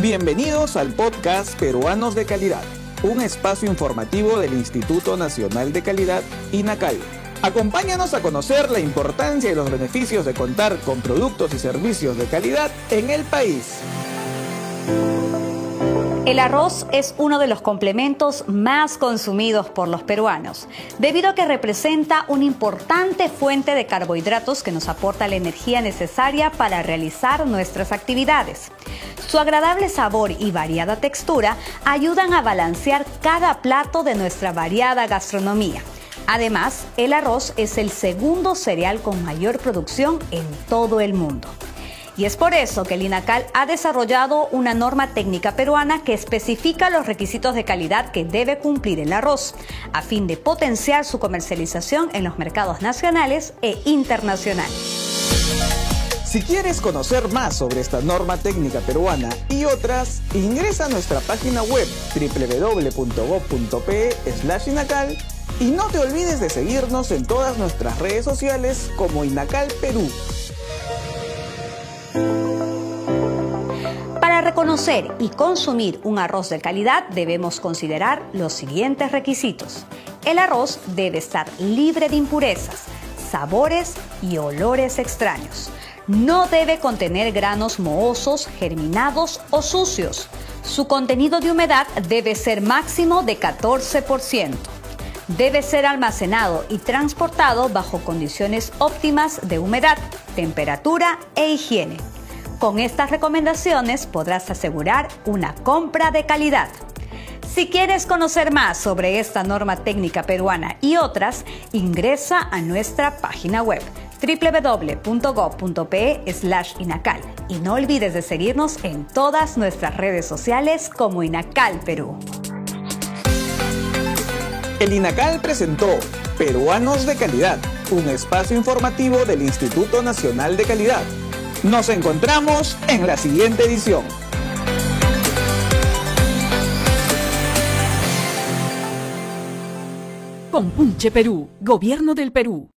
Bienvenidos al podcast Peruanos de Calidad, un espacio informativo del Instituto Nacional de Calidad, INACAL. Acompáñanos a conocer la importancia y los beneficios de contar con productos y servicios de calidad en el país. El arroz es uno de los complementos más consumidos por los peruanos, debido a que representa una importante fuente de carbohidratos que nos aporta la energía necesaria para realizar nuestras actividades. Su agradable sabor y variada textura ayudan a balancear cada plato de nuestra variada gastronomía. Además, el arroz es el segundo cereal con mayor producción en todo el mundo. Y es por eso que el INACAL ha desarrollado una norma técnica peruana que especifica los requisitos de calidad que debe cumplir el arroz, a fin de potenciar su comercialización en los mercados nacionales e internacionales. Si quieres conocer más sobre esta norma técnica peruana y otras, ingresa a nuestra página web www.gov.pe inacal y no te olvides de seguirnos en todas nuestras redes sociales como Inacal Perú. Para reconocer y consumir un arroz de calidad debemos considerar los siguientes requisitos. El arroz debe estar libre de impurezas, sabores y olores extraños. No debe contener granos mohosos, germinados o sucios. Su contenido de humedad debe ser máximo de 14%. Debe ser almacenado y transportado bajo condiciones óptimas de humedad, temperatura e higiene. Con estas recomendaciones podrás asegurar una compra de calidad. Si quieres conocer más sobre esta norma técnica peruana y otras, ingresa a nuestra página web www.gov.pe inacal y no olvides de seguirnos en todas nuestras redes sociales como Inacal Perú. El INACAL presentó Peruanos de Calidad, un espacio informativo del Instituto Nacional de Calidad. Nos encontramos en la siguiente edición. Compunche Perú, Gobierno del Perú.